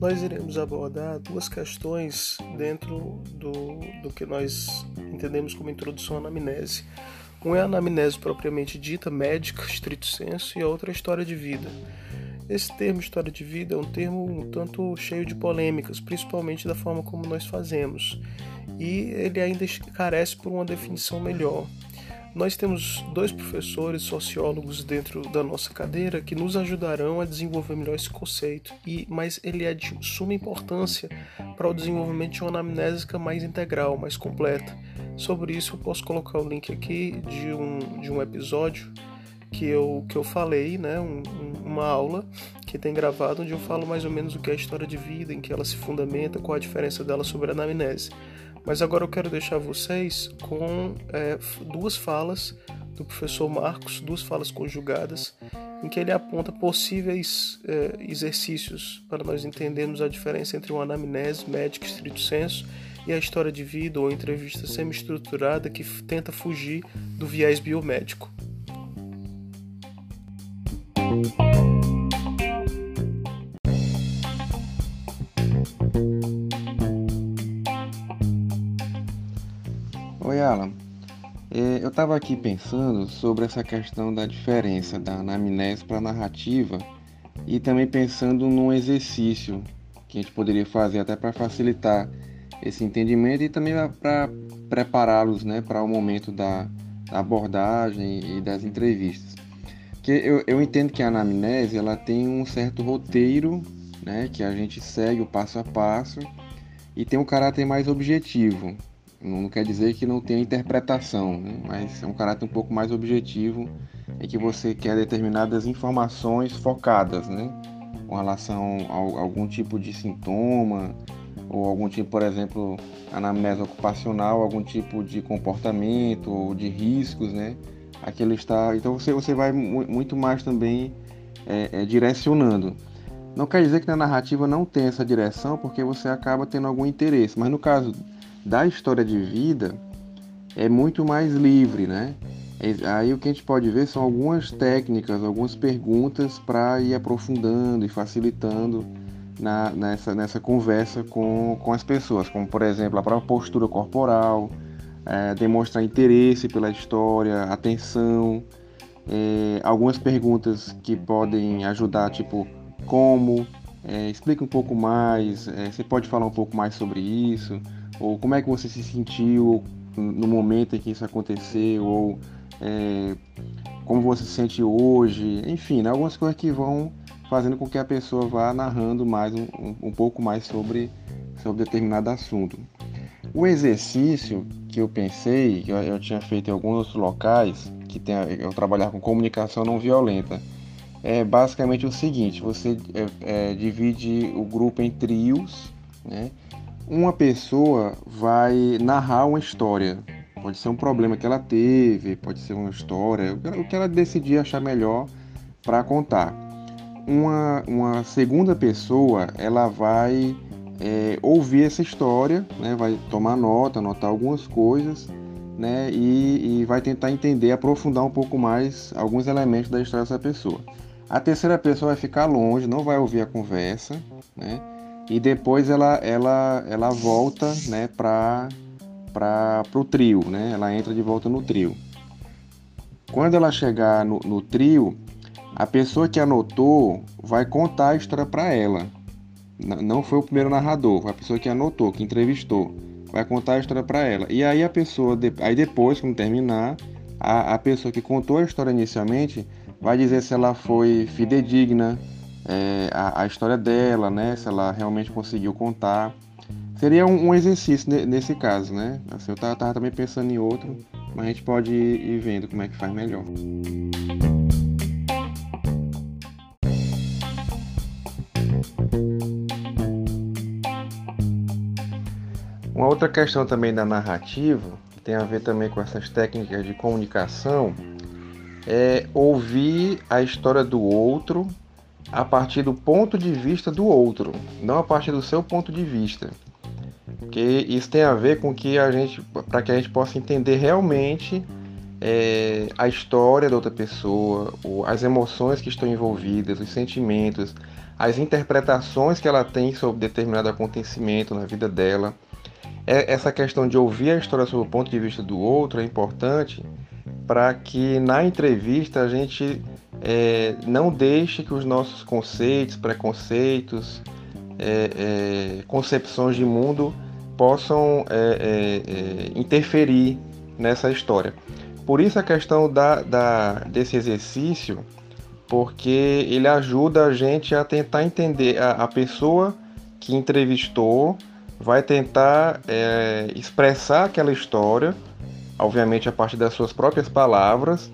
Nós iremos abordar duas questões dentro do, do que nós entendemos como introdução à anamnese. Um é a anamnese propriamente dita, médica, estrito senso, e a outra é a história de vida. Esse termo história de vida é um termo um tanto cheio de polêmicas, principalmente da forma como nós fazemos, e ele ainda carece por uma definição melhor. Nós temos dois professores sociólogos dentro da nossa cadeira que nos ajudarão a desenvolver melhor esse conceito, e mas ele é de suma importância para o desenvolvimento de uma anamnésica mais integral, mais completa. Sobre isso eu posso colocar o link aqui de um, de um episódio que eu, que eu falei, né, um, uma aula que tem gravado onde eu falo mais ou menos o que é a história de vida, em que ela se fundamenta, qual a diferença dela sobre a anamnese. Mas agora eu quero deixar vocês com é, duas falas do professor Marcos, duas falas conjugadas, em que ele aponta possíveis é, exercícios para nós entendermos a diferença entre uma anamnese médica estrito senso e a história de vida ou entrevista semi-estruturada que tenta fugir do viés biomédico. Oi, Alan. É, eu estava aqui pensando sobre essa questão da diferença da anamnese para a narrativa e também pensando num exercício que a gente poderia fazer até para facilitar esse entendimento e também para prepará-los né, para o momento da, da abordagem e das entrevistas. Porque eu, eu entendo que a anamnese ela tem um certo roteiro, né, que a gente segue o passo a passo e tem um caráter mais objetivo. Não quer dizer que não tenha interpretação, né, mas é um caráter um pouco mais objetivo em que você quer determinadas informações focadas, né, com relação a algum tipo de sintoma ou algum tipo, por exemplo, anamnese ocupacional, algum tipo de comportamento ou de riscos, né, aquilo está. Então você, você vai muito mais também é, é, direcionando. Não quer dizer que na narrativa não tem essa direção, porque você acaba tendo algum interesse, mas no caso da história de vida é muito mais livre, né? Aí o que a gente pode ver são algumas técnicas, algumas perguntas para ir aprofundando e facilitando na, nessa, nessa conversa com, com as pessoas, como por exemplo a própria postura corporal, é, demonstrar interesse pela história, atenção, é, algumas perguntas que podem ajudar, tipo como, é, explica um pouco mais, é, você pode falar um pouco mais sobre isso, ou como é que você se sentiu no momento em que isso aconteceu, ou é, como você se sente hoje, enfim, né, algumas coisas que vão fazendo com que a pessoa vá narrando mais um, um, pouco mais sobre, sobre determinado assunto. O exercício que eu pensei, que eu, eu tinha feito em alguns locais, que tem, eu trabalhar com comunicação não violenta, é basicamente o seguinte: você é, é, divide o grupo em trios, né? Uma pessoa vai narrar uma história. Pode ser um problema que ela teve, pode ser uma história, o que ela decidir achar melhor para contar. Uma, uma segunda pessoa, ela vai é, ouvir essa história, né, vai tomar nota, anotar algumas coisas, né, e, e, vai tentar entender, aprofundar um pouco mais alguns elementos da história dessa pessoa. A terceira pessoa vai ficar longe, não vai ouvir a conversa, né, e depois ela, ela, ela volta, né, para para o trio, né, ela entra de volta no trio. Quando ela chegar no, no trio, a pessoa que anotou vai contar a história para ela, não foi o primeiro narrador, foi a pessoa que anotou, que entrevistou. Vai contar a história para ela. E aí a pessoa, aí depois, quando terminar, a, a pessoa que contou a história inicialmente vai dizer se ela foi fidedigna, é, a, a, história dela, né? Se ela realmente conseguiu contar. Seria um, um exercício nesse caso, né? Assim, eu tava, tava, também pensando em outro, mas a gente pode ir, ir vendo como é que faz melhor. Uma outra questão também da narrativa, que tem a ver também com essas técnicas de comunicação, é ouvir a história do outro a partir do ponto de vista do outro, não a partir do seu ponto de vista. Porque isso tem a ver com que a gente, para que a gente possa entender realmente é, a história da outra pessoa, as emoções que estão envolvidas, os sentimentos, as interpretações que ela tem sobre determinado acontecimento na vida dela. É, essa questão de ouvir a história sob o ponto de vista do outro é importante para que na entrevista a gente é, não deixe que os nossos conceitos, preconceitos, é, é concepções de mundo possam é, é, interferir nessa história. Por isso a questão da, da, desse exercício, porque ele ajuda a gente a tentar entender a, a pessoa que entrevistou, vai tentar é, expressar aquela história, obviamente a partir das suas próprias palavras,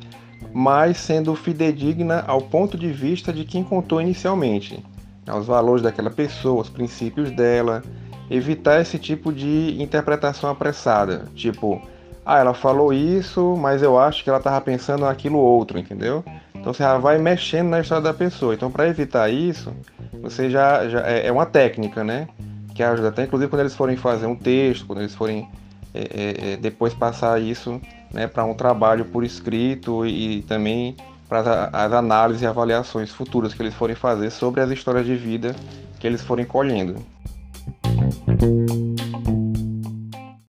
mas sendo fidedigna ao ponto de vista de quem contou inicialmente, aos valores daquela pessoa, os princípios dela, evitar esse tipo de interpretação apressada, tipo, ah, ela falou isso, mas eu acho que ela estava pensando naquilo outro, entendeu? Então você já vai mexendo na história da pessoa. Então, para evitar isso, você já, já é, é, uma técnica, né? Que ajuda até, inclusive, quando eles forem fazer um texto, quando eles forem é, é, é depois passar isso né, para um trabalho por escrito e, e também para as análises e avaliações futuras que eles forem fazer sobre as histórias de vida que eles forem colhendo.